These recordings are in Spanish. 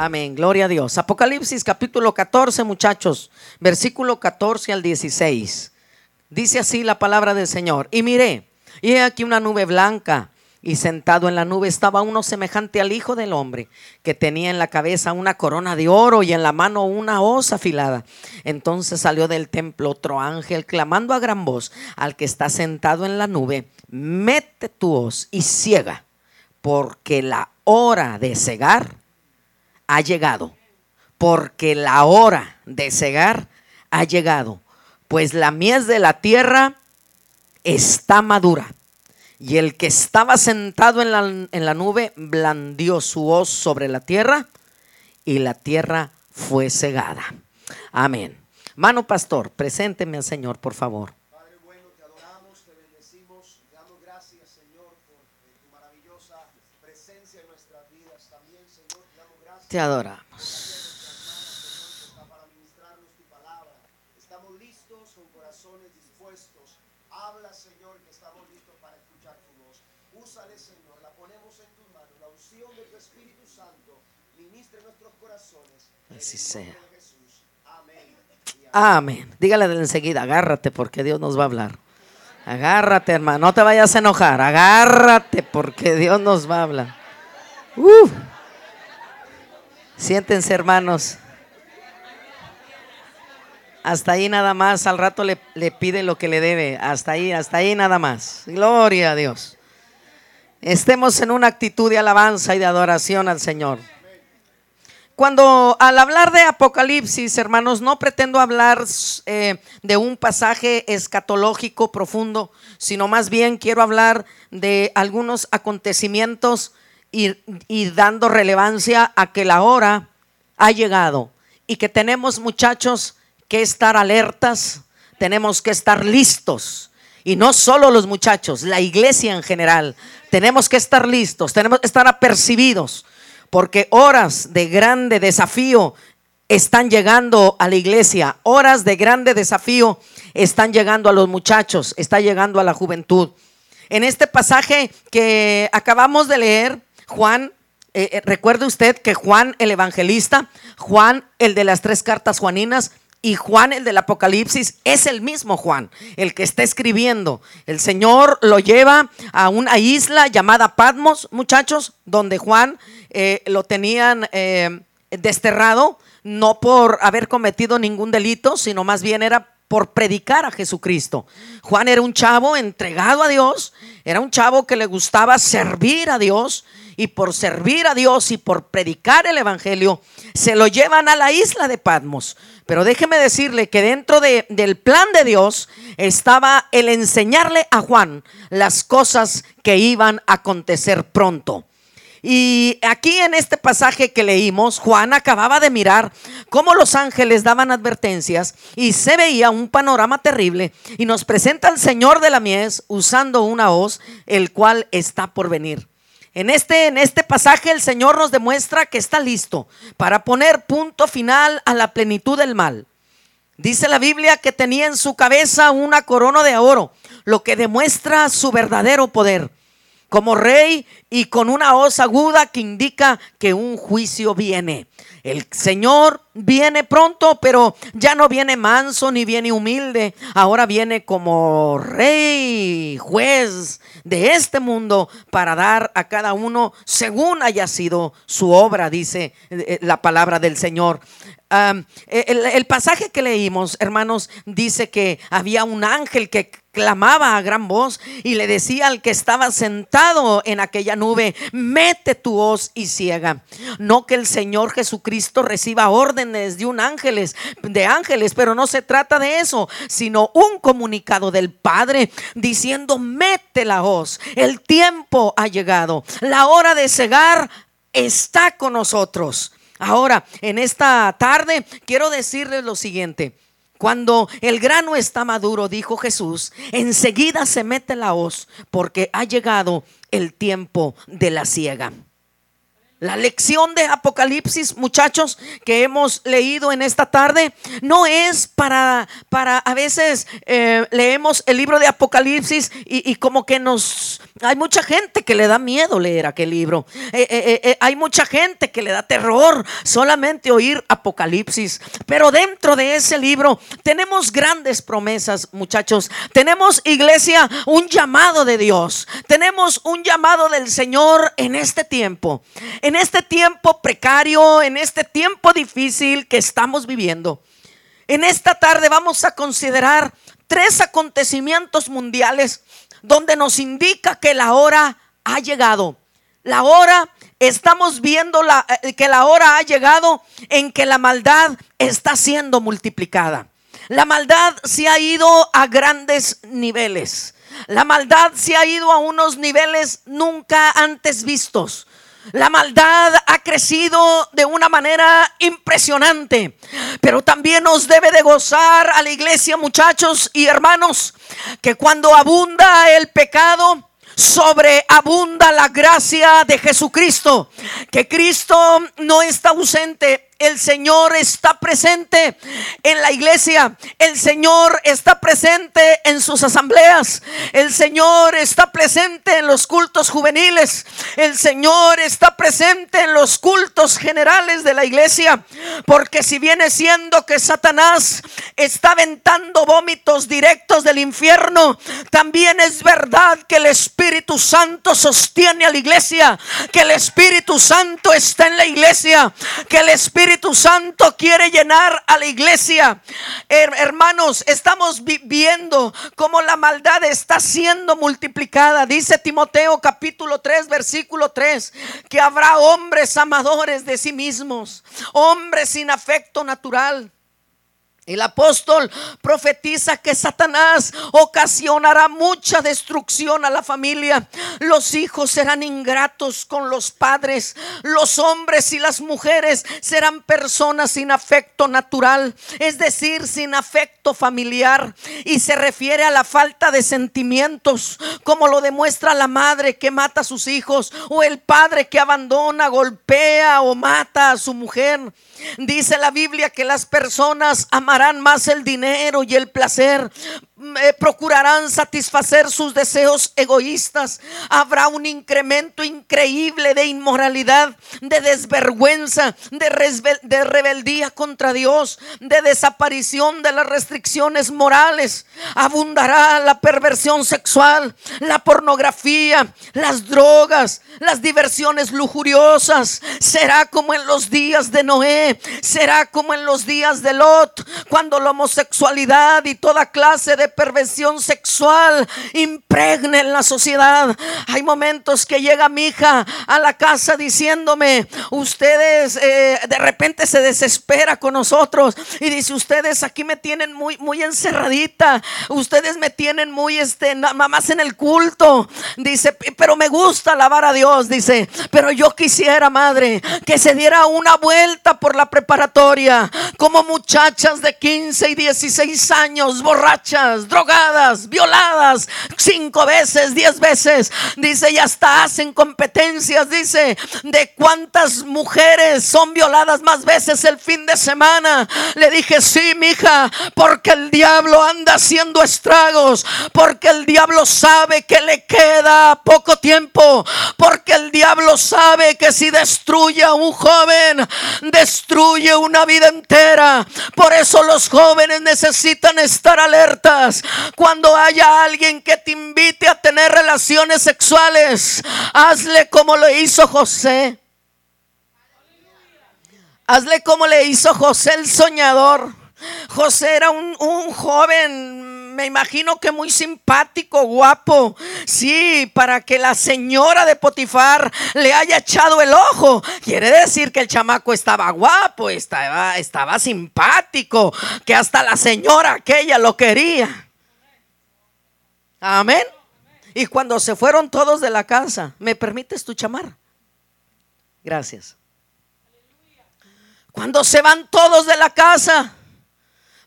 Amén, gloria a Dios. Apocalipsis capítulo 14, muchachos, versículo 14 al 16. Dice así la palabra del Señor. Y miré, y he aquí una nube blanca, y sentado en la nube estaba uno semejante al Hijo del Hombre, que tenía en la cabeza una corona de oro y en la mano una hoz afilada. Entonces salió del templo otro ángel, clamando a gran voz al que está sentado en la nube, mete tu hoz y ciega, porque la hora de cegar ha llegado, porque la hora de cegar ha llegado, pues la mies de la tierra está madura. Y el que estaba sentado en la, en la nube blandió su hoz sobre la tierra y la tierra fue cegada. Amén. Mano pastor, presénteme al Señor, por favor. Padre bueno, te adoramos, te bendecimos, te damos gracias, Señor, por eh, tu maravillosa presencia en nuestras vidas. También, Señor, te adoramos. Señor, para ministrarnos tu palabra. Estamos listos con corazones dispuestos. Habla, Señor, que estamos listos para escuchar tu voz. Úsale, Señor, la ponemos en tus manos. La unción de tu Espíritu Santo ministre nuestros corazones. En Así sea. Amén. Dígale de enseguida, agárrate porque Dios nos va a hablar. Agárrate, hermano, no te vayas a enojar. Agárrate porque Dios nos va a hablar. Uf. Siéntense, hermanos. Hasta ahí nada más, al rato le, le pide lo que le debe. Hasta ahí, hasta ahí nada más. Gloria a Dios. Estemos en una actitud de alabanza y de adoración al Señor. Cuando al hablar de Apocalipsis, hermanos, no pretendo hablar eh, de un pasaje escatológico profundo, sino más bien quiero hablar de algunos acontecimientos y, dando relevancia a que la hora ha llegado y que tenemos muchachos que estar alertas, tenemos que estar listos. Y no solo los muchachos, la iglesia en general. Tenemos que estar listos, tenemos que estar apercibidos, porque horas de grande desafío están llegando a la iglesia, horas de grande desafío están llegando a los muchachos, está llegando a la juventud. En este pasaje que acabamos de leer, Juan, eh, eh, recuerde usted que Juan el evangelista, Juan el de las tres cartas juaninas, y Juan, el del Apocalipsis, es el mismo Juan, el que está escribiendo. El Señor lo lleva a una isla llamada Patmos, muchachos, donde Juan eh, lo tenían eh, desterrado, no por haber cometido ningún delito, sino más bien era por predicar a Jesucristo. Juan era un chavo entregado a Dios, era un chavo que le gustaba servir a Dios y por servir a Dios y por predicar el Evangelio, se lo llevan a la isla de Patmos. Pero déjeme decirle que dentro de, del plan de Dios estaba el enseñarle a Juan las cosas que iban a acontecer pronto. Y aquí en este pasaje que leímos, Juan acababa de mirar cómo los ángeles daban advertencias y se veía un panorama terrible y nos presenta al Señor de la mies usando una hoz, el cual está por venir. En este, en este pasaje el Señor nos demuestra que está listo para poner punto final a la plenitud del mal. Dice la Biblia que tenía en su cabeza una corona de oro, lo que demuestra su verdadero poder como rey y con una hoz aguda que indica que un juicio viene. El Señor viene pronto, pero ya no viene manso ni viene humilde. Ahora viene como rey, juez de este mundo para dar a cada uno según haya sido su obra, dice eh, la palabra del Señor. Um, el, el, pasaje que leímos, hermanos, dice que había un ángel que clamaba a gran voz y le decía al que estaba sentado en aquella nube, mete tu hoz y ciega. No que el Señor Jesucristo reciba órdenes de un ángeles, de ángeles, pero no se trata de eso, sino un comunicado del Padre diciendo, mete la hoz. El tiempo ha llegado. La hora de cegar está con nosotros. Ahora, en esta tarde quiero decirles lo siguiente. Cuando el grano está maduro, dijo Jesús, enseguida se mete la hoz porque ha llegado el tiempo de la siega. La lección de Apocalipsis, muchachos, que hemos leído en esta tarde, no es para, para a veces eh, leemos el libro de Apocalipsis y, como que nos... Hay mucha gente que le da miedo leer aquel libro. Eh, eh, hay mucha gente que le da terror solamente oír Apocalipsis. Pero dentro de ese libro tenemos grandes promesas, muchachos. Tenemos, iglesia, un llamado de Dios. Tenemos un llamado del Señor en este tiempo en este tiempo precario, en este tiempo difícil que estamos viviendo. En esta tarde vamos a considerar tres acontecimientos mundiales donde nos indica que la hora ha llegado. La hora, estamos viendo la, eh, que la hora ha llegado en que la maldad está siendo multiplicada. La maldad se ha ido a grandes niveles. La maldad se ha ido a unos niveles nunca antes vistos. La maldad ha crecido de una manera impresionante, pero también nos debe de gozar a la iglesia, muchachos y hermanos, que cuando abunda el pecado, sobreabunda la gracia de Jesucristo, que Cristo no está ausente, el Señor está presente en la iglesia. El Señor está presente en sus asambleas. El Señor está presente en los cultos juveniles. El Señor está presente en los cultos generales de la iglesia. Porque si viene siendo que Satanás está aventando vómitos directos del infierno, también es verdad que el Espíritu Santo sostiene a la iglesia. Que el Espíritu Santo está en la iglesia. Que el Espíritu Espíritu Santo quiere llenar a la iglesia. hermanos, estamos viendo cómo la maldad está siendo multiplicada. Dice Timoteo capítulo 3, versículo 3, que habrá hombres amadores de sí mismos, hombres sin afecto natural el apóstol profetiza que Satanás ocasionará mucha destrucción a la familia. Los hijos serán ingratos con los padres. Los hombres y las mujeres serán personas sin afecto natural, es decir, sin afecto familiar. Y se refiere a la falta de sentimientos, como lo demuestra la madre que mata a sus hijos o el padre que abandona, golpea o mata a su mujer. Dice la Biblia que las personas amarán más el dinero y el placer eh, procurarán satisfacer sus deseos egoístas. Habrá un incremento increíble de inmoralidad, de desvergüenza, de, de rebeldía contra Dios, de desaparición de las restricciones morales. Abundará la perversión sexual, la pornografía, las drogas, las diversiones lujuriosas. Será como en los días de Noé, será como en los días de Lot, cuando la homosexualidad y toda clase de perversión sexual impregna en la sociedad. Hay momentos que llega mi hija a la casa diciéndome, ustedes eh, de repente se desespera con nosotros y dice, ustedes aquí me tienen muy, muy encerradita, ustedes me tienen muy, este, más en el culto. Dice, pero me gusta alabar a Dios, dice, pero yo quisiera, madre, que se diera una vuelta por la preparatoria, como muchachas de 15 y 16 años, borrachas drogadas, violadas cinco veces, diez veces. Dice, y hasta hacen competencias, dice, de cuántas mujeres son violadas más veces el fin de semana. Le dije, sí, mija, porque el diablo anda haciendo estragos, porque el diablo sabe que le queda poco tiempo, porque el diablo sabe que si destruye a un joven, destruye una vida entera. Por eso los jóvenes necesitan estar cuando haya alguien que te invite a tener relaciones sexuales, hazle como lo hizo José. Hazle como le hizo José el soñador. José era un joven me imagino que muy simpático, guapo. Sí, para que la señora de Potifar le haya echado el ojo. Quiere decir que el chamaco estaba guapo, estaba, estaba simpático, que hasta la señora aquella lo quería. Amén. Y cuando se fueron todos de la casa, ¿me permites tu chamar? Gracias. Cuando se van todos de la casa,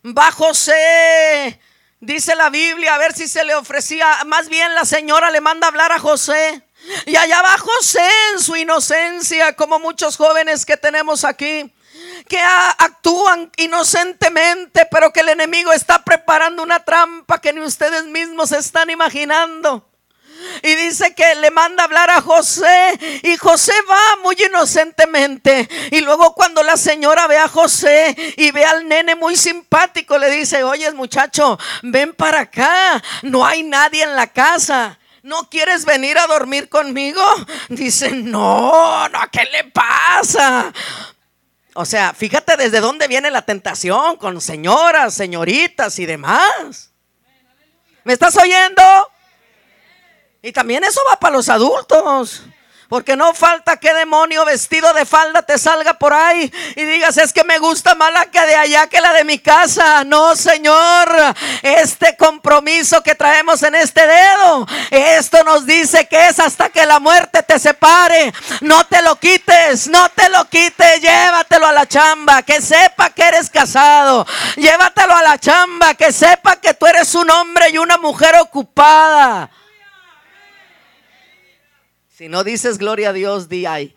va José Dice la Biblia, a ver si se le ofrecía, más bien la señora le manda hablar a José. Y allá va José en su inocencia, como muchos jóvenes que tenemos aquí que actúan inocentemente, pero que el enemigo está preparando una trampa que ni ustedes mismos están imaginando. Y dice que le manda hablar a José. Y José va muy inocentemente. Y luego cuando la señora ve a José y ve al nene muy simpático, le dice, oye muchacho, ven para acá. No hay nadie en la casa. ¿No quieres venir a dormir conmigo? Dice, no, no, ¿qué le pasa? O sea, fíjate desde dónde viene la tentación con señoras, señoritas y demás. ¿Me estás oyendo? Y también eso va para los adultos. Porque no falta que demonio vestido de falda te salga por ahí y digas, es que me gusta más la que de allá que la de mi casa. No, Señor, este compromiso que traemos en este dedo, esto nos dice que es hasta que la muerte te separe. No te lo quites, no te lo quites, llévatelo a la chamba, que sepa que eres casado. Llévatelo a la chamba, que sepa que tú eres un hombre y una mujer ocupada. Si no dices gloria a Dios, di ahí.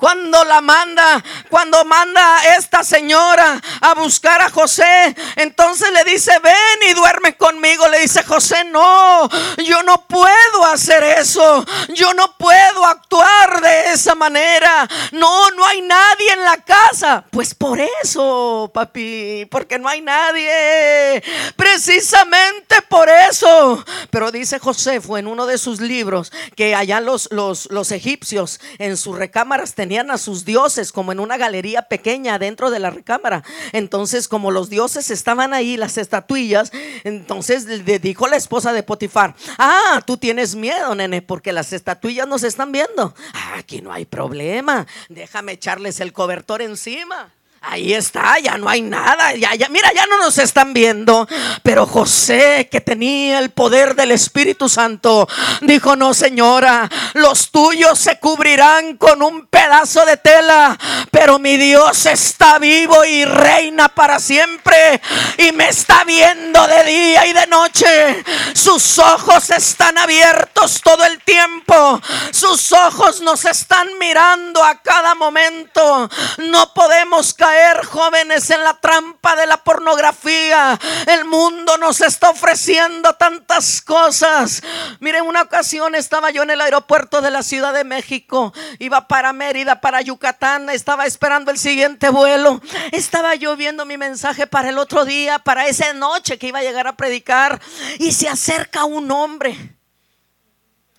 Cuando la manda, cuando manda esta señora a buscar a José, entonces le dice, ven y duerme conmigo. Le dice José, no, yo no puedo hacer eso. Yo no puedo actuar de esa manera. No, no hay nadie en la casa. Pues por eso, papi, porque no hay nadie. Precisamente por eso. Pero dice José, fue en uno de sus libros, que allá los, los, los egipcios en sus recámaras tenían tenían a sus dioses como en una galería pequeña dentro de la recámara. Entonces, como los dioses estaban ahí, las estatuillas, entonces le dijo la esposa de Potifar, ah, tú tienes miedo, nene, porque las estatuillas nos están viendo. Ah, aquí no hay problema, déjame echarles el cobertor encima. Ahí está, ya no hay nada. Ya, ya, mira, ya no nos están viendo. Pero José, que tenía el poder del Espíritu Santo, dijo: No, señora, los tuyos se cubrirán con un pedazo de tela. Pero mi Dios está vivo y reina para siempre. Y me está viendo de día y de noche. Sus ojos están abiertos todo el tiempo. Sus ojos nos están mirando a cada momento. No podemos caer jóvenes en la trampa de la pornografía. El mundo nos está ofreciendo tantas cosas. Miren, una ocasión estaba yo en el aeropuerto de la Ciudad de México. Iba para Mérida, para Yucatán. Estaba esperando el siguiente vuelo. Estaba yo viendo mi mensaje para el otro día, para esa noche que iba a llegar a predicar. Y se acerca un hombre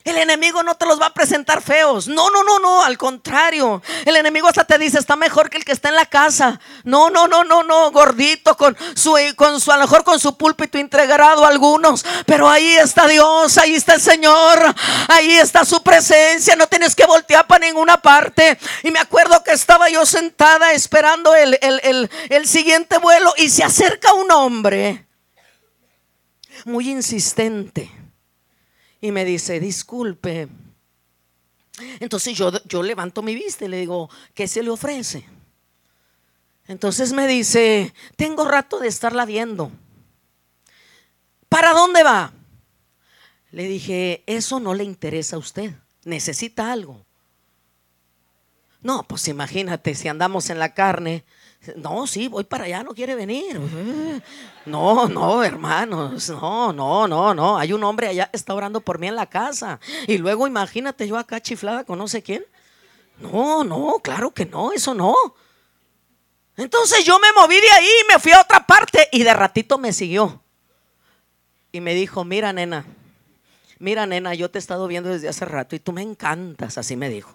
el enemigo no te los va a presentar feos. No, no, no, no. Al contrario. El enemigo hasta te dice, está mejor que el que está en la casa. No, no, no, no, no. Gordito, con su, con su, a lo mejor con su púlpito integrado algunos. Pero ahí está Dios, ahí está el Señor. Ahí está su presencia. No tienes que voltear para ninguna parte. Y me acuerdo que estaba yo sentada esperando el, el siguiente vuelo. Y se acerca un hombre muy insistente y me dice, disculpe. Entonces yo, yo levanto mi vista y le digo, ¿qué se le ofrece? Entonces me dice, tengo rato de estarla viendo. ¿Para dónde va? Le dije, eso no le interesa a usted. Necesita algo. No, pues imagínate, si andamos en la carne, no, sí, voy para allá, no quiere venir. No, no, hermanos, no, no, no, no. Hay un hombre allá que está orando por mí en la casa. Y luego imagínate yo acá chiflada con no sé quién. No, no, claro que no, eso no. Entonces yo me moví de ahí, me fui a otra parte y de ratito me siguió. Y me dijo, mira nena, mira nena, yo te he estado viendo desde hace rato y tú me encantas, así me dijo.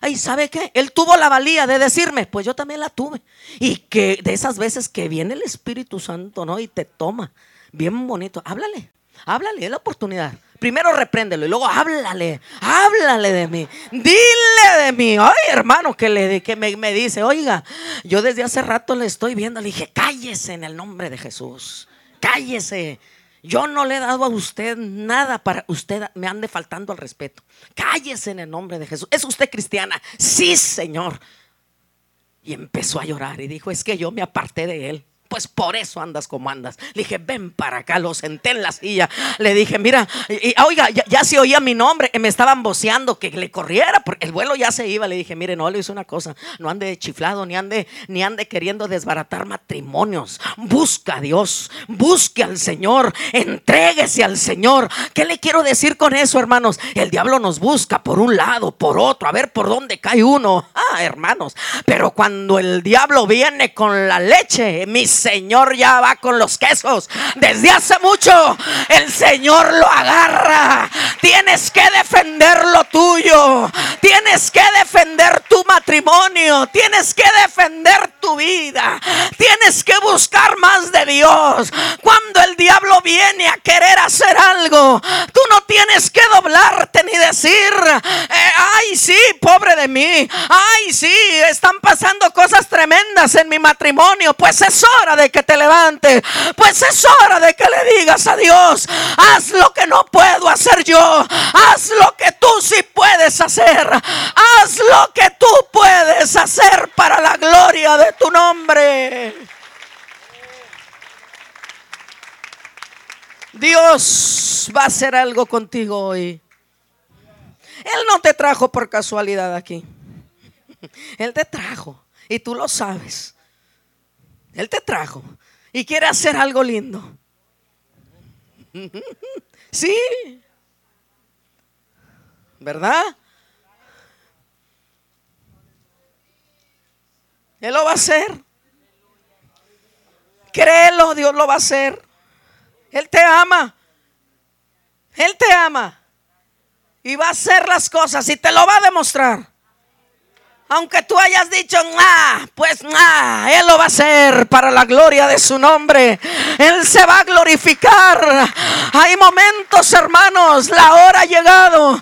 Ay, ¿sabe qué? Él tuvo la valía de decirme, pues yo también la tuve. Y que de esas veces que viene el Espíritu Santo, ¿no? Y te toma, bien bonito, háblale, háblale, es la oportunidad. Primero repréndelo y luego háblale, háblale de mí, dile de mí. Ay, hermano, que, le, que me, me dice, oiga, yo desde hace rato le estoy viendo, le dije, cállese en el nombre de Jesús, cállese. Yo no le he dado a usted nada para usted me ande faltando al respeto. Cállese en el nombre de Jesús. ¿Es usted cristiana? Sí, Señor. Y empezó a llorar y dijo, es que yo me aparté de él. Pues por eso andas como andas. Le dije, ven para acá, lo senté en la silla. Le dije, mira, y, oiga, ya, se oía mi nombre, me estaban voceando que le corriera, porque el vuelo ya se iba. Le dije, mire, no le hice una cosa, no ande chiflado, ni ande, ni ande queriendo desbaratar matrimonios. Busca a Dios, busque al Señor, entréguese al Señor. ¿Qué le quiero decir con eso, hermanos? El diablo nos busca por un lado, por otro, a ver por dónde cae uno. Ah, hermanos, pero cuando el diablo viene con la leche, mis Señor ya va con los quesos. Desde hace mucho el Señor lo agarra. Tienes que defender lo tuyo. Tienes que defender tu matrimonio. Tienes que defender tu vida. Tienes que buscar más de Dios. Cuando el diablo viene a querer hacer algo, tú no tienes que doblarte ni decir, eh, ay sí, pobre de mí. Ay sí, están pasando cosas tremendas en mi matrimonio. Pues es hora de que te levante Pues es hora de que le digas a Dios, haz lo que no puedo hacer yo. Haz lo que tú sí puedes hacer. Haz lo que tú puedes hacer para la gloria de tu nombre. Dios va a hacer algo contigo hoy. Él no te trajo por casualidad aquí. Él te trajo. Y tú lo sabes. Él te trajo y quiere hacer algo lindo. Sí. ¿Verdad? Él lo va a hacer. Créelo, Dios lo va a hacer. Él te ama. Él te ama. Y va a hacer las cosas y te lo va a demostrar. Aunque tú hayas dicho, ah, pues ah, Él lo va a hacer para la gloria de su nombre. Él se va a glorificar. Hay momentos, hermanos, la hora ha llegado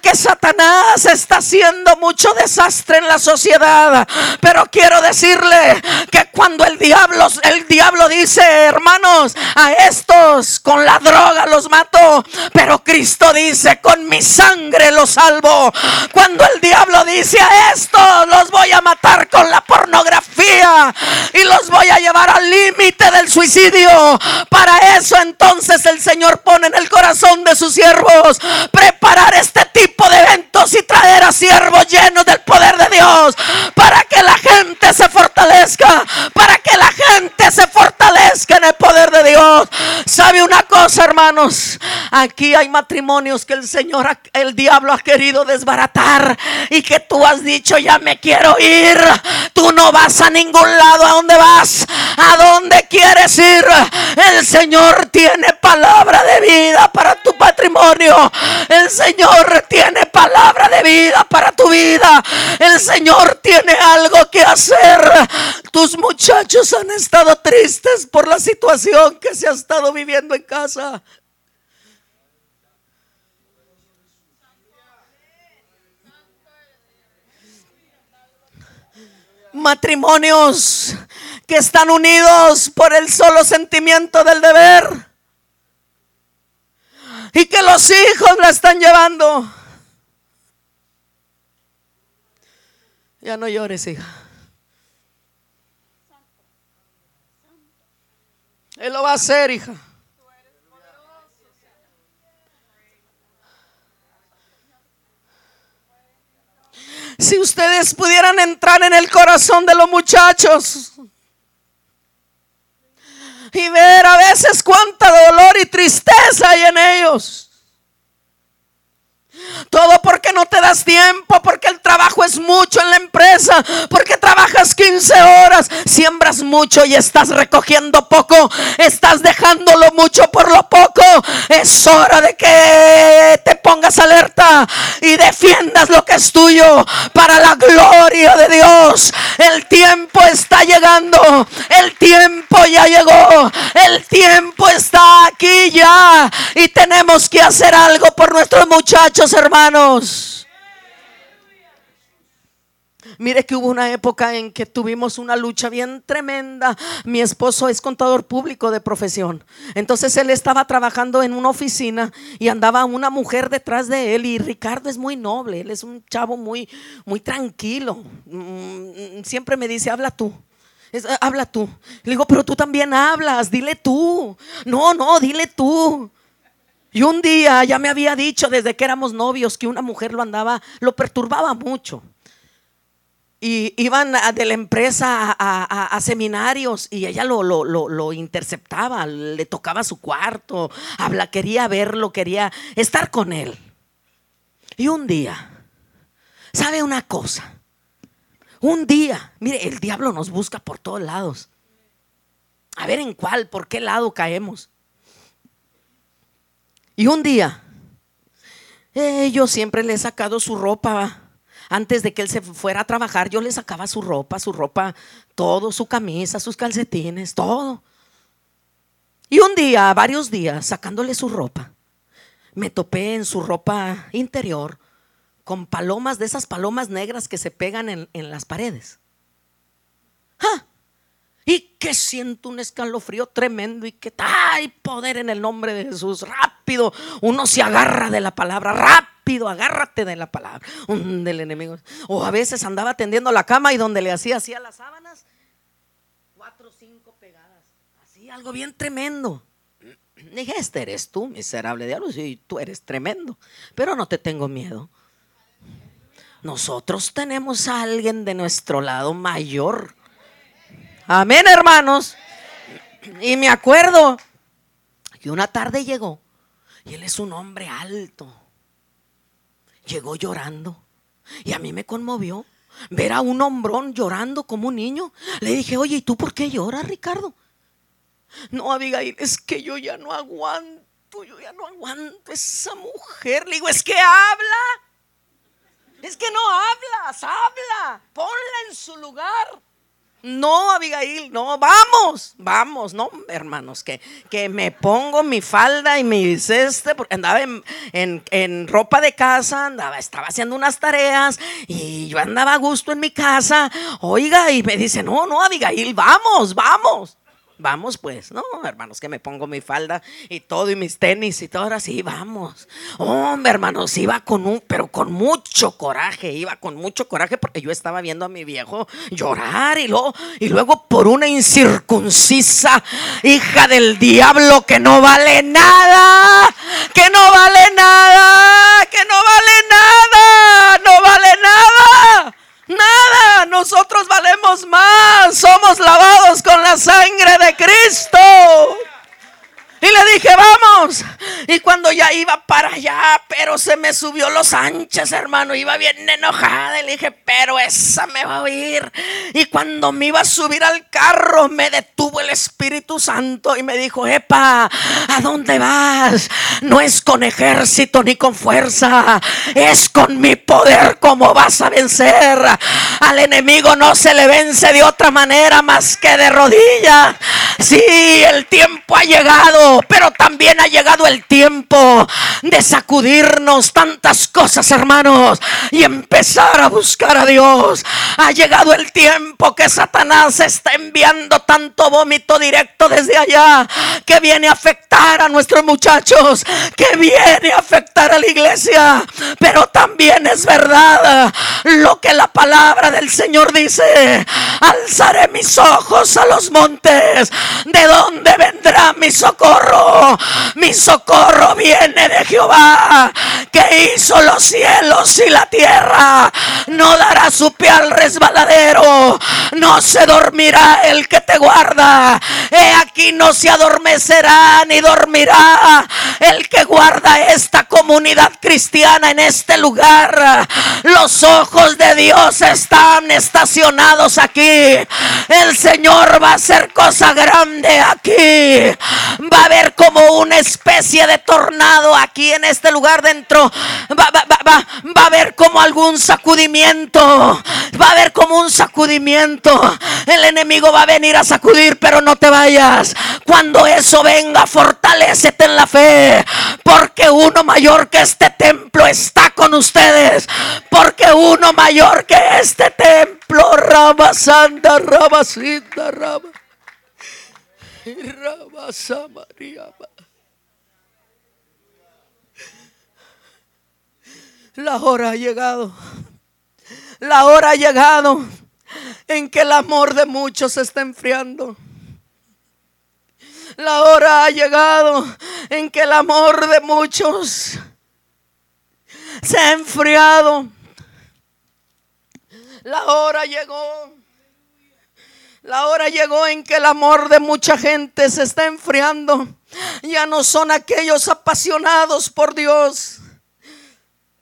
que Satanás está haciendo mucho desastre en la sociedad. Pero quiero decirle que cuando el diablo, el diablo dice, hermanos, a estos con la droga los mato. Pero Cristo dice, con mi sangre los salvo. Cuando el diablo dice a estos, los voy a matar con la pornografía y los voy a llevar al límite del suicidio. Para eso entonces el Señor pone en el corazón de sus siervos preparar este tipo de eventos y traer a siervos llenos del poder de Dios para que la gente se fortalezca, para que la gente se fortalezca en el poder de Dios. ¿Sabe una cosa, hermanos? Aquí hay matrimonios que el Señor, el diablo ha querido desbaratar y que tú has dicho, ya me quiero ir. Tú no vas a ningún lado. ¿A dónde vas? ¿A dónde quieres ir? El Señor tiene palabra de vida para tu patrimonio. El Señor tiene palabra de vida para tu vida. El Señor tiene algo que hacer. Tus muchachos han estado tristes por la situación que se ha estado viviendo en casa. matrimonios que están unidos por el solo sentimiento del deber. Y que los hijos la están llevando. Ya no llores, hija. Él lo va a hacer, hija. Si ustedes pudieran entrar en el corazón de los muchachos y ver a veces cuánta dolor y tristeza hay en ellos. Todo porque no te das tiempo, porque el trabajo es mucho en la empresa, porque trabajas 15 horas, siembras mucho y estás recogiendo poco, estás dejándolo mucho por lo poco. Es hora de que te pongas alerta y defiendas lo que es tuyo para la gloria de Dios. El tiempo está llegando, el tiempo ya llegó, el tiempo está aquí ya y tenemos que hacer algo por nuestros muchachos hermanos. Mire que hubo una época en que tuvimos una lucha bien tremenda. Mi esposo es contador público de profesión. Entonces él estaba trabajando en una oficina y andaba una mujer detrás de él y Ricardo es muy noble, él es un chavo muy muy tranquilo. Mm, siempre me dice, "Habla tú." Es, "Ah, habla tú. Le digo, pero tú también hablas, dile tú. No, no, dile tú. Y un día ya me había dicho desde que éramos novios que una mujer lo andaba, lo perturbaba mucho. Y iban a- de la empresa a, seminarios y ella lo- lo interceptaba, le tocaba su cuarto, habla, quería verlo, quería estar con él. Y un día, ¿sabe una cosa? Un día, mire, el diablo nos busca por todos lados. A ver en cuál, por qué lado caemos. Y un día, eh, yo siempre le he sacado su ropa. Antes de que él se fuera a trabajar, yo le sacaba su ropa, su ropa, todo, su camisa, sus calcetines, todo. Y un día, varios días, sacándole su ropa, me topé en su ropa interior con palomas, de esas palomas negras que se pegan en, las paredes. ¡Ah! Y que siento un escalofrío tremendo y que ¡ay! poder en el nombre de Jesús. Uno se agarra de la palabra, rápido, agárrate de la palabra. Del enemigo. O a veces andaba tendiendo la cama y donde le hacía así a las sábanas, cuatro o cinco pegadas. Así, algo bien tremendo. Dije, este eres tú, miserable diablo. Sí, tú eres tremendo, pero no te tengo miedo. Nosotros tenemos a alguien de nuestro lado mayor. Amén, hermanos. Y me acuerdo que una tarde llegó y él es un hombre alto. Llegó llorando y a mí me conmovió ver a un hombrón llorando como un niño. Le dije, oye, ¿y tú por qué lloras, Ricardo? No, Abigail, es que yo ya no aguanto, yo ya no aguanto esa mujer. Le digo, es que habla. Es que no hablas, habla. Ponla en su lugar. No, Abigail, no, vamos, vamos, no, hermanos, que, que me pongo mi falda y mi ceste, porque andaba en, en- en ropa de casa, andaba, estaba haciendo unas tareas y yo andaba a gusto en mi casa, oiga, y me dice, no, no, Abigail, vamos, vamos. Vamos pues, no, hermanos, que me pongo mi falda y todo y mis tenis y todo, ahora sí, vamos. Hombre, hermanos, iba con un, pero con mucho coraje, iba con mucho coraje porque yo estaba viendo a mi viejo llorar y luego, y luego por una incircuncisa hija del diablo que no vale nada, que no vale nada, que no vale nada, no vale nada. Nosotros valemos más, somos lavados con la sangre de Cristo. Y le dije, vamos. Y cuando ya iba para allá, pero se me subió los Sánchez, hermano. Iba bien enojada. Y le dije, pero esa me va a oír. Y cuando me iba a subir al carro, me detuvo el Espíritu Santo y me dijo, Epa, ¿a dónde vas? No es con ejército ni con fuerza, es con mi poder como vas a vencer. Al enemigo no se le vence de otra manera más que de rodillas. Sí, el tiempo ha llegado, pero también ha llegado el tiempo de sacudirnos tantas cosas, hermanos, y empezar a buscar a Dios. Ha llegado el tiempo que Satanás está enviando tanto vómito directo desde allá que viene a afectar a nuestros muchachos, que viene a afectar a la iglesia. Pero también es verdad lo que la palabra del Señor dice. Alzaré mis ojos a los montes. ¿De dónde vendrá mi socorro? Mi socorro viene de Jehová, que hizo los cielos y la tierra. No dará su pie al resbaladero. No se dormirá el que te guarda. He aquí no se adormecerá ni dormirá el que guarda esta comunidad cristiana en este lugar. Los ojos de Dios están estacionados aquí. El Señor va a hacer cosa grande aquí. Va a haber como una especie de tornado aquí en este lugar dentro. Va, va- va- va- va a haber como algún sacudimiento. Va a haber como un sacudimiento. El enemigo va a venir a sacudir, pero no te vayas. Cuando eso venga, fortalecete en la fe. Porque uno mayor que este templo está con ustedes. Porque uno mayor que este templo, Rama Santa, Rama Sinta, Rama. Rama Samaria. La hora ha llegado. La hora ha llegado en que el amor de muchos se está enfriando. La hora ha llegado en que el amor de muchos se ha enfriado. La hora llegó. La hora llegó en que el amor de mucha gente se está enfriando. Ya no son aquellos apasionados por Dios.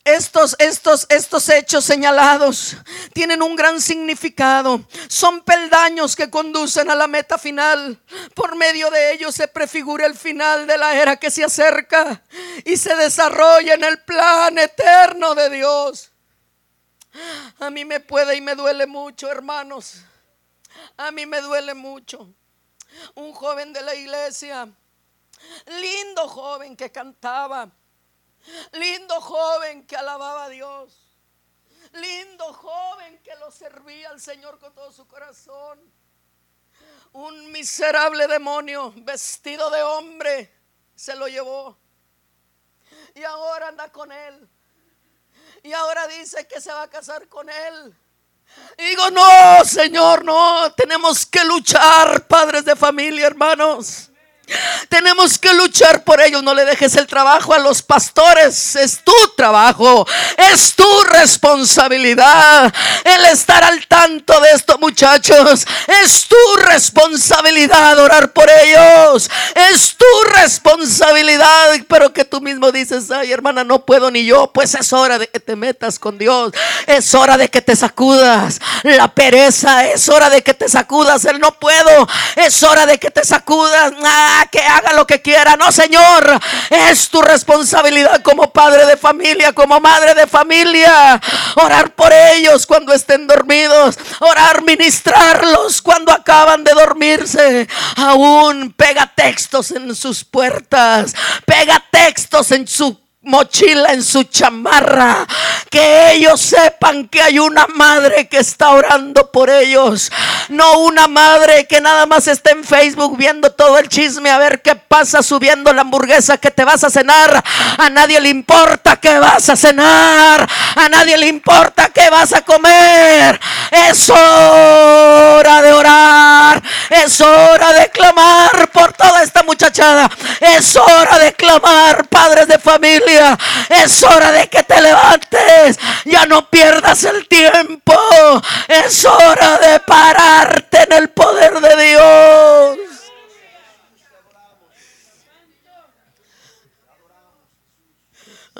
Estos, estos, estos hechos señalados tienen un gran significado. Son peldaños que conducen a la meta final. Por medio de ellos se prefigura el final de la era que se acerca y se desarrolla en el plan eterno de Dios. A mí me puede y me duele mucho, hermanos. A mí me duele mucho. Un joven de la iglesia, lindo joven que cantaba Lindo joven que alababa a Dios. Lindo joven que lo servía al Señor con todo su corazón. Un miserable demonio vestido de hombre se lo llevó. Y ahora anda con él. Y ahora dice que se va a casar con él. Y digo, no, Señor, no. Tenemos que luchar, padres de familia, hermanos. Tenemos que luchar por ellos. No le dejes el trabajo a los pastores. Es tu trabajo. Es tu responsabilidad. El estar al tanto de estos muchachos. Es tu responsabilidad orar por ellos. Es tu responsabilidad. Pero que tú mismo dices, ay hermana, no puedo ni yo. Pues es hora de que te metas con Dios. Es hora de que te sacudas la pereza. Es hora de que te sacudas el no puedo. Es hora de que te sacudas. Ah, que haga lo que quiera. No, Señor, es tu responsabilidad como padre de familia, como madre de familia. Orar por ellos cuando estén dormidos. Orar, ministrarlos cuando acaban de dormirse. Aún pega textos en sus puertas. Pega textos en su mochila en su chamarra. Que ellos sepan que hay una madre que está orando por ellos. No una madre que nada más está en Facebook viendo todo el chisme a ver qué pasa subiendo la hamburguesa que te vas a cenar. A nadie le importa que vas a cenar. A nadie le importa que vas a comer. Es hora de orar. Es hora de clamar por toda esta muchachada. Es hora de clamar, padres de familia es hora de que te levantes. Ya no pierdas el tiempo. Es hora de pararte en el poder de Dios.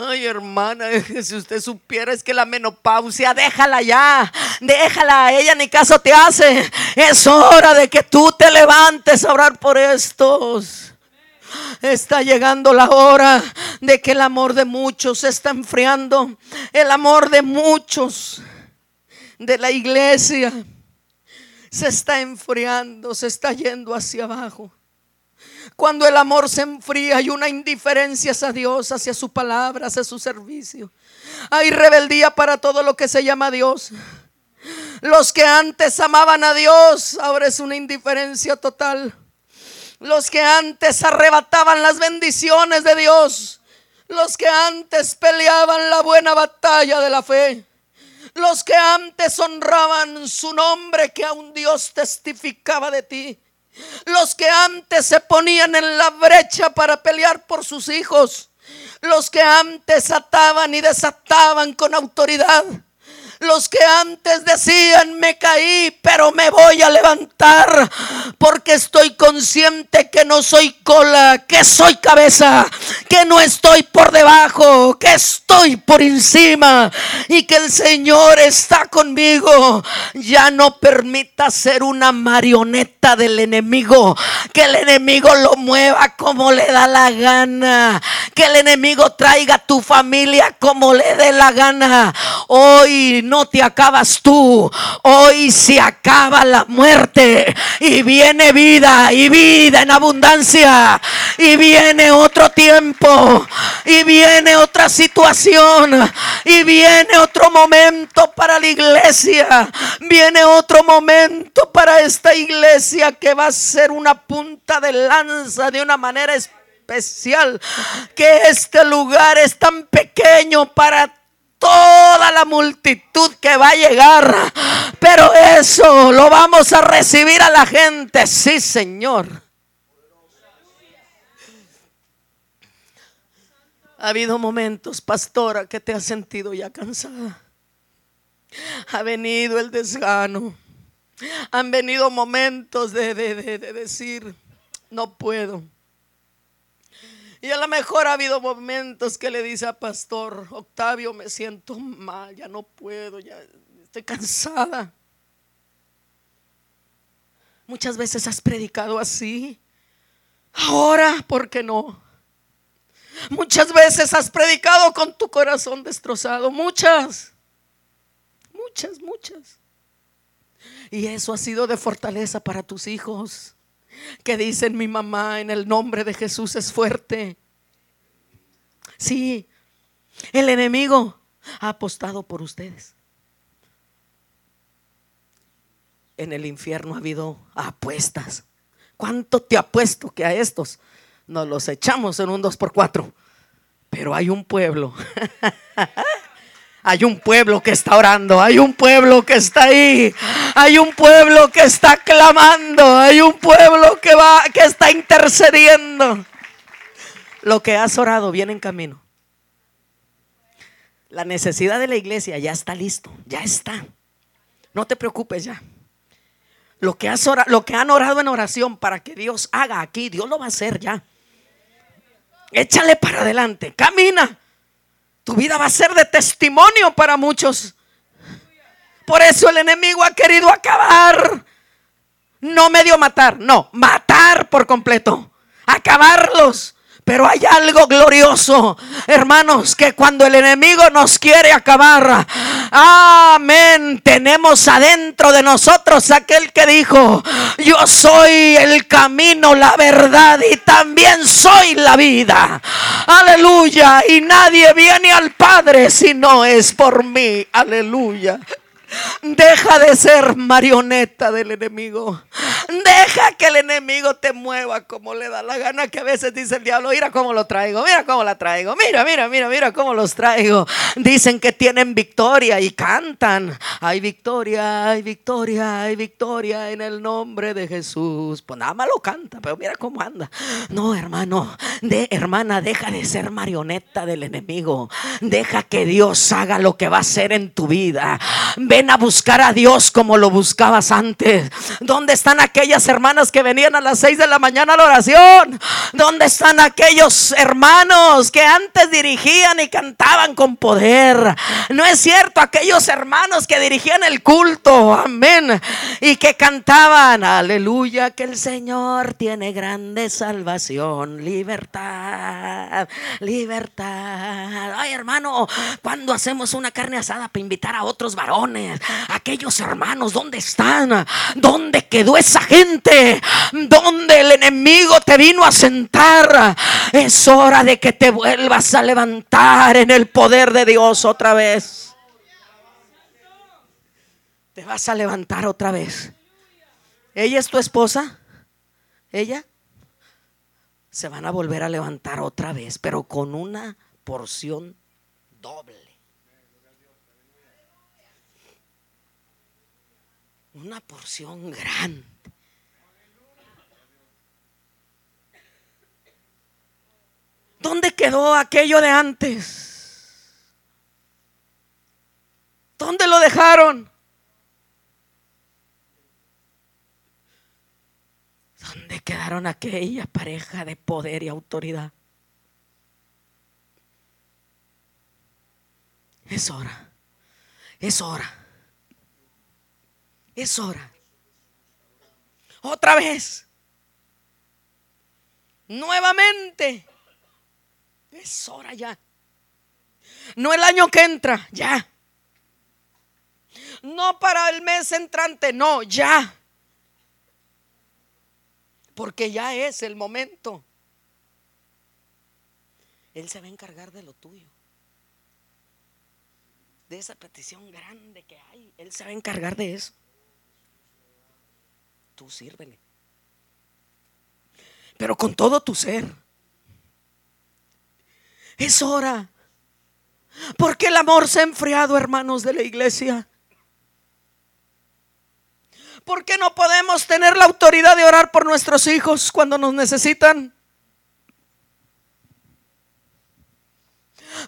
Ay, hermana, si usted supiera es que la menopausia, déjala ya, déjala, ella ni caso te hace. Es hora de que tú te levantes a orar por estos. Está llegando la hora de que el amor de muchos se está enfriando. El amor de muchos de la iglesia se está enfriando, se está yendo hacia abajo. Cuando el amor se enfría hay una indiferencia hacia Dios, hacia su palabra, hacia su servicio. Hay rebeldía para todo lo que se llama Dios. Los que antes amaban a Dios, ahora es una indiferencia total. Los que antes arrebataban las bendiciones de Dios. Los que antes peleaban la buena batalla de la fe. Los que antes honraban su nombre que a un Dios testificaba de ti. Los que antes se ponían en la brecha para pelear por sus hijos. Los que antes ataban y desataban con autoridad los que antes decían, me caí, pero me voy a levantar porque estoy consciente que no soy cola, que soy cabeza, que no estoy por debajo, que estoy por encima y que el Señor está conmigo. Ya no permita ser una marioneta del enemigo, que el enemigo lo mueva como le da la gana, que el enemigo traiga a tu familia como le dé la gana. Hoy no te acabas tú. Hoy se acaba la muerte y viene vida y vida en abundancia. Y viene otro tiempo y viene otra situación y viene otro momento para la iglesia. Viene otro momento para esta iglesia que va a ser una punta de lanza de una manera especial. Que este lugar es tan pequeño para toda la multitud que va a llegar. Pero eso lo vamos a recibir a la gente. Sí, Señor. Ha habido momentos, pastora, que te has sentido ya cansada. Ha venido el desgano. Han venido momentos de, de, decir, no puedo. Y a lo mejor ha habido momentos que le dice a pastor, Octavio, me siento mal, ya no puedo, ya estoy cansada. Muchas veces has predicado así. Ahora, ¿por qué no? Muchas veces has predicado con tu corazón destrozado. Muchas. Muchas, muchas. Y eso ha sido de fortaleza para tus hijos. Que dicen mi mamá en el nombre de Jesús es fuerte. Sí, el enemigo ha apostado por ustedes. En el infierno ha habido apuestas. ¿Cuánto te apuesto que a estos nos los echamos en un 2 por 4 Pero hay un pueblo Hay un pueblo que está orando, hay un pueblo que está ahí, hay un pueblo que está clamando, hay un pueblo que va que está intercediendo. Lo que has orado viene en camino. La necesidad de la iglesia ya está listo, ya está. No te preocupes ya. Lo que, has lo que han orado en oración para que Dios haga aquí, Dios lo va a hacer ya. Échale para adelante, camina. Tu vida va a ser de testimonio para muchos. Por eso el enemigo ha querido acabar. No medio matar, no, matar por completo. Acabarlos. Pero hay algo glorioso, hermanos, que cuando el enemigo nos quiere acabar, amén, tenemos adentro de nosotros aquel que dijo, yo soy el camino, la verdad y también soy la vida. Aleluya. Y nadie viene al Padre si no es por mí. Aleluya. Deja de ser marioneta del enemigo. Deja que el enemigo te mueva como le da la gana. Que a veces dice el diablo: Mira cómo lo traigo, mira cómo la traigo. Mira, mira, mira, mira cómo los traigo. Dicen que tienen victoria y cantan: Hay victoria, hay victoria, hay victoria en el nombre de Jesús. Pues nada más lo canta, pero mira cómo anda. No, hermano, hermana, deja de ser marioneta del enemigo. Deja que Dios haga lo que va a hacer en tu vida. A buscar a Dios como lo buscabas antes. ¿Dónde están aquellas hermanas que venían a las 6 de la mañana a la oración? ¿Dónde están aquellos hermanos que antes dirigían y cantaban con poder? No es cierto, aquellos hermanos que dirigían el culto, amén, y que cantaban, aleluya, que el Señor tiene grande salvación, libertad, libertad. Ay, hermano, cuando hacemos una carne asada para invitar a otros varones? Aquellos hermanos, ¿dónde están? ¿Dónde quedó esa gente? ¿Dónde el enemigo te vino a sentar? Es hora de que te vuelvas a levantar en el poder de Dios otra vez. Te vas a levantar otra vez. ¿Ella es tu esposa? ¿Ella? Se van a volver a levantar otra vez, pero con una porción doble. Una porción grande. ¿Dónde quedó aquello de antes? ¿Dónde lo dejaron? ¿Dónde quedaron aquella pareja de poder y autoridad? Es hora, es hora es hora. Otra vez. Nuevamente. Es hora ya. No el año que entra, ya. No para el mes entrante, no, ya. Porque ya es el momento. Él se va a encargar de lo tuyo. De esa petición grande que hay. Él se va a encargar de eso tú sírvele. Pero con todo tu ser. Es hora. Porque el amor se ha enfriado, hermanos de la iglesia. ¿Por qué no podemos tener la autoridad de orar por nuestros hijos cuando nos necesitan?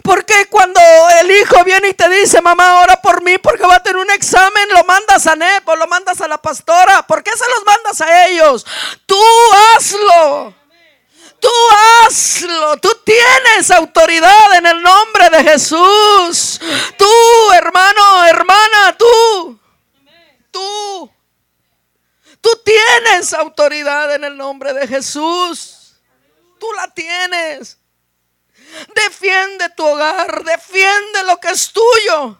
Porque cuando el hijo viene y te dice, mamá, ora por mí porque va a tener un examen, lo mandas a Nepo, lo mandas a la pastora. ¿Por qué se los mandas a ellos? Tú hazlo. Tú hazlo. Tú tienes autoridad en el nombre de Jesús. Tú, hermano, hermana, tú. Tú. Tú tienes autoridad en el nombre de Jesús. Tú la tienes. Defiende tu hogar, defiende lo que es tuyo.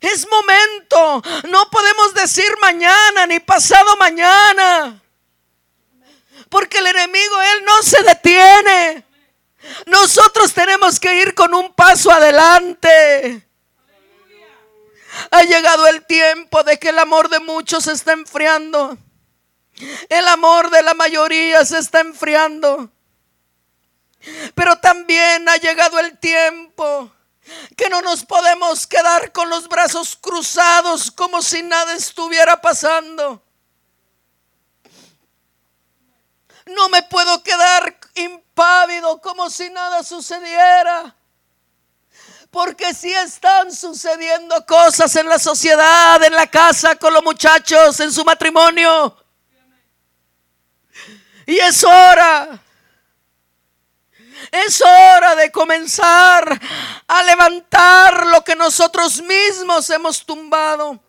Es momento. No podemos decir mañana ni pasado mañana. Porque el enemigo, él no se detiene. Nosotros tenemos que ir con un paso adelante. Ha llegado el tiempo de que el amor de muchos se está enfriando. El amor de la mayoría se está enfriando. Pero también ha llegado el tiempo que no nos podemos quedar con los brazos cruzados como si nada estuviera pasando. No me puedo quedar impávido como si nada sucediera. Porque si están sucediendo cosas en la sociedad, en la casa, con los muchachos, en su matrimonio. Y es hora es hora de comenzar a levantar lo que nosotros mismos hemos tumbado.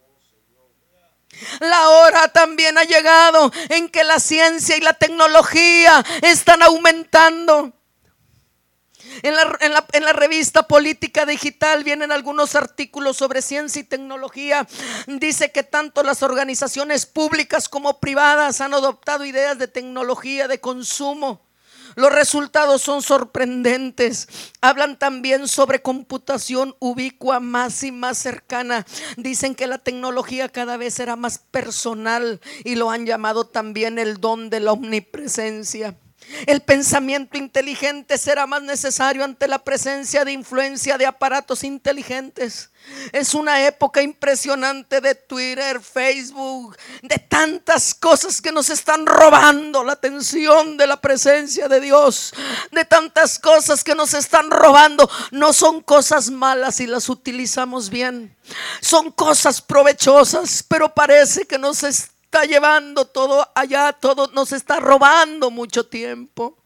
La hora también ha llegado en que la ciencia y la tecnología están aumentando. En la, en, la, revista Política Digital vienen algunos artículos sobre ciencia y tecnología. Dice que tanto las organizaciones públicas como privadas han adoptado ideas de tecnología de consumo los resultados son sorprendentes. Hablan también sobre computación ubicua más y más cercana. Dicen que la tecnología cada vez será más personal y lo han llamado también el don de la omnipresencia. El pensamiento inteligente será más necesario ante la presencia de influencia de aparatos inteligentes. Es una época impresionante de Twitter, Facebook, de tantas cosas que nos están robando la atención de la presencia de Dios, de tantas cosas que nos están robando. No son cosas malas si las utilizamos bien, son cosas provechosas, pero parece que nos está llevando todo allá, todo nos está robando mucho tiempo.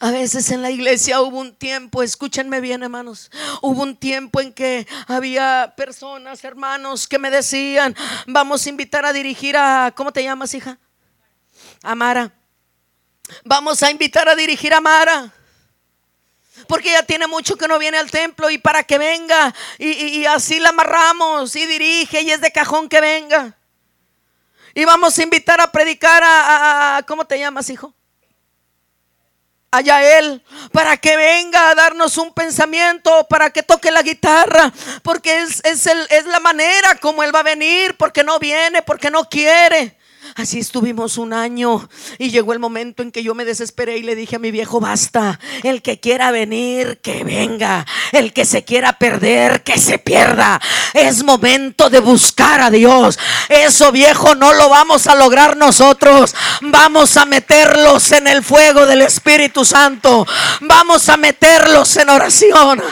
A veces en la iglesia hubo un tiempo, escúchenme bien hermanos, hubo un tiempo en que había personas, hermanos, que me decían, vamos a invitar a dirigir a, ¿cómo te llamas hija? A Mara. Vamos a invitar a dirigir a Mara. Porque ella tiene mucho que no viene al templo y para que venga y, así la amarramos y dirige y es de cajón que venga. Y vamos a invitar a predicar a ¿cómo te llamas, hijo? allá Él, para que venga a darnos un pensamiento, para que toque la guitarra, porque es, es, el, es la manera como Él va a venir, porque no viene, porque no quiere. Así estuvimos un año y llegó el momento en que yo me desesperé y le dije a mi viejo, basta, el que quiera venir, que venga, el que se quiera perder, que se pierda. Es momento de buscar a Dios. Eso viejo no lo vamos a lograr nosotros. Vamos a meterlos en el fuego del Espíritu Santo. Vamos a meterlos en oración.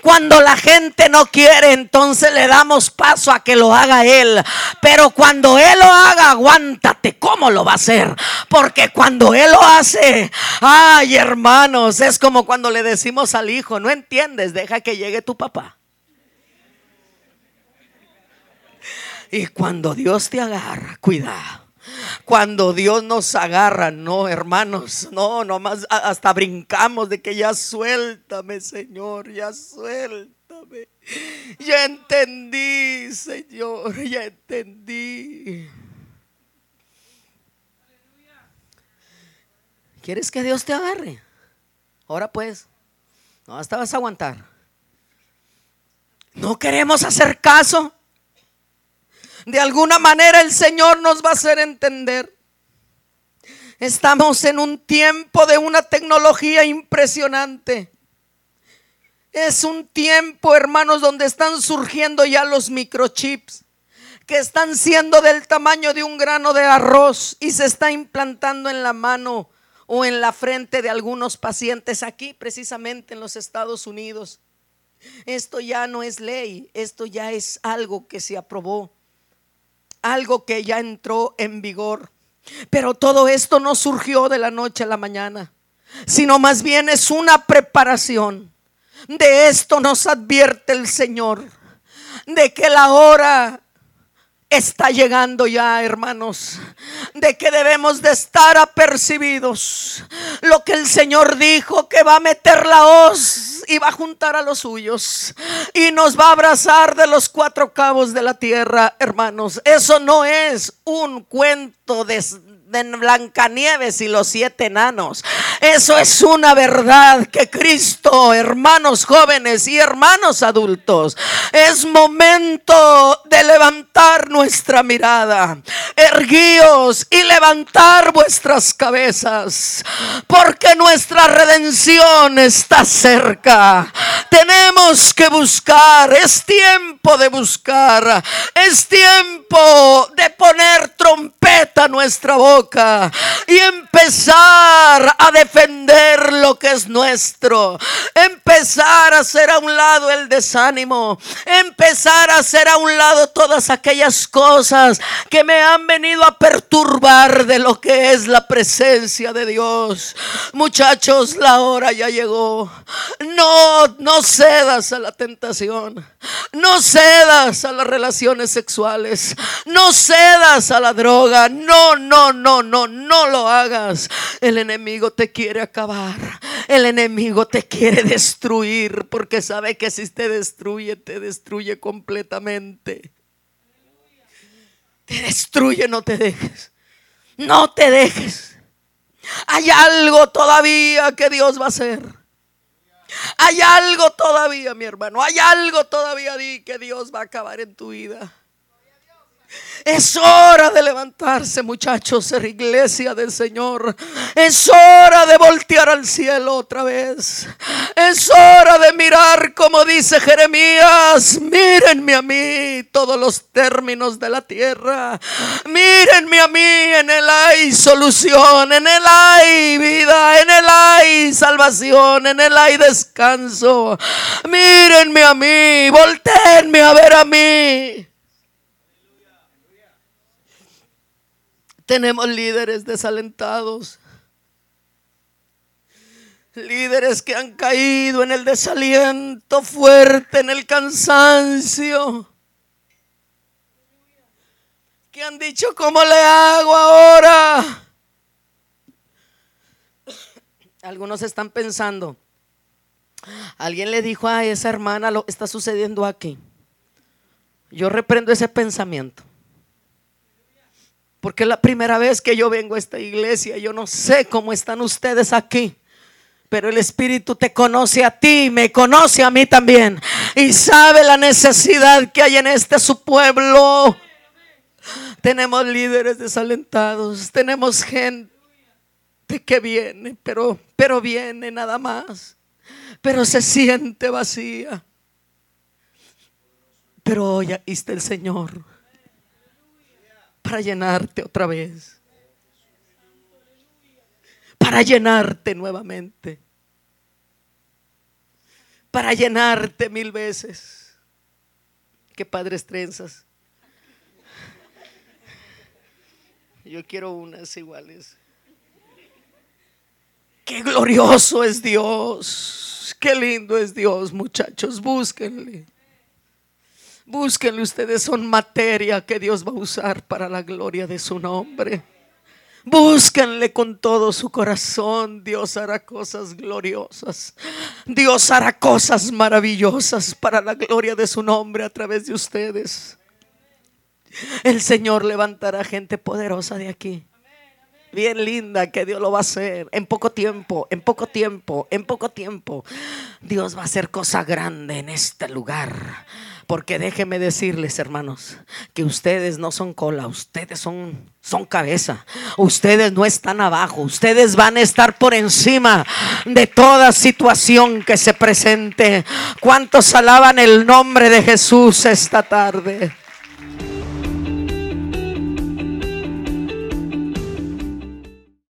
Cuando la gente no quiere, entonces le damos paso a que lo haga Él. Pero cuando Él lo haga, aguanta cómo lo va a hacer. Porque cuando Él lo hace, ay hermanos, es como cuando le decimos al hijo, no entiendes, deja que llegue tu papá. Y cuando Dios te agarra, cuidado. Cuando Dios nos agarra, no, hermanos, no, nomás hasta brincamos de que ya suéltame, Señor, ya suéltame. Ya entendí, Señor, ya entendí. ¿Quieres que Dios te agarre? Ahora pues, no, hasta vas a aguantar. No queremos hacer caso. De alguna manera el Señor nos va a hacer entender. Estamos en un tiempo de una tecnología impresionante. Es un tiempo, hermanos, donde están surgiendo ya los microchips que están siendo del tamaño de un grano de arroz y se está implantando en la mano o en la frente de algunos pacientes aquí, precisamente en los Estados Unidos. Esto ya no es ley, esto ya es algo que se aprobó, algo que ya entró en vigor. Pero todo esto no surgió de la noche a la mañana, sino más bien es una preparación. De esto nos advierte el Señor, de que la hora está llegando ya, hermanos, de que debemos de estar apercibidos. Lo que el Señor dijo que va a meter la hoz y va a juntar a los suyos y nos va a abrazar de los cuatro cabos de la tierra, hermanos. Eso no es un cuento de de Blancanieves y los siete enanos. Eso es una verdad que Cristo, hermanos jóvenes y hermanos adultos, es momento de levantar nuestra mirada. Erguíos y levantar vuestras cabezas, porque nuestra redención está cerca. Tenemos que buscar, es tiempo de buscar, es tiempo de poner trompeta a nuestra y empezar a defender lo que es nuestro. Empezar a hacer a un lado el desánimo. Empezar a hacer a un lado todas aquellas cosas que me han venido a perturbar de lo que es la presencia de Dios. Muchachos, la hora ya llegó. No, no cedas a la tentación. No cedas a las relaciones sexuales. No cedas a la droga. No, no, no no, no, no lo hagas. El enemigo te quiere acabar. El enemigo te quiere destruir porque sabe que si te destruye, te destruye completamente. Te destruye, no te dejes. No te dejes. Hay algo todavía que Dios va a hacer. Hay algo todavía, mi hermano. Hay algo todavía que Dios va a acabar en tu vida. Es hora de levantarse, muchachos, ser iglesia del Señor. Es hora de voltear al cielo otra vez. Es hora de mirar, como dice Jeremías, mírenme a mí todos los términos de la tierra. Mírenme a mí, en él hay solución, en él hay vida, en él hay salvación, en él hay descanso. Mírenme a mí, volteenme a ver a mí. Tenemos líderes desalentados. Líderes que han caído en el desaliento fuerte, en el cansancio. Que han dicho, ¿cómo le hago ahora? Algunos están pensando, alguien le dijo a esa hermana lo que está sucediendo aquí. Yo reprendo ese pensamiento. Porque es la primera vez que yo vengo a esta iglesia. Yo no sé cómo están ustedes aquí. Pero el Espíritu te conoce a ti, me conoce a mí también. Y sabe la necesidad que hay en este su pueblo. Tenemos líderes desalentados. Tenemos gente que viene, pero, pero viene nada más. Pero se siente vacía. Pero hoy está el Señor para llenarte otra vez. Para llenarte nuevamente. Para llenarte mil veces. Qué padres trenzas. Yo quiero unas iguales. Qué glorioso es Dios. Qué lindo es Dios, muchachos. Búsquenle. Búsquenle ustedes, son materia que Dios va a usar para la gloria de su nombre. Búsquenle con todo su corazón. Dios hará cosas gloriosas. Dios hará cosas maravillosas para la gloria de su nombre a través de ustedes. El Señor levantará gente poderosa de aquí. Bien linda que Dios lo va a hacer en poco tiempo, en poco tiempo, en poco tiempo. Dios va a hacer cosa grande en este lugar Porque déjenme decirles, hermanos, que ustedes no son cola, ustedes son, son cabeza. Ustedes no están abajo, ustedes van a estar por encima de toda situación que se presente. ¿Cuántos alaban el nombre de Jesús esta tarde?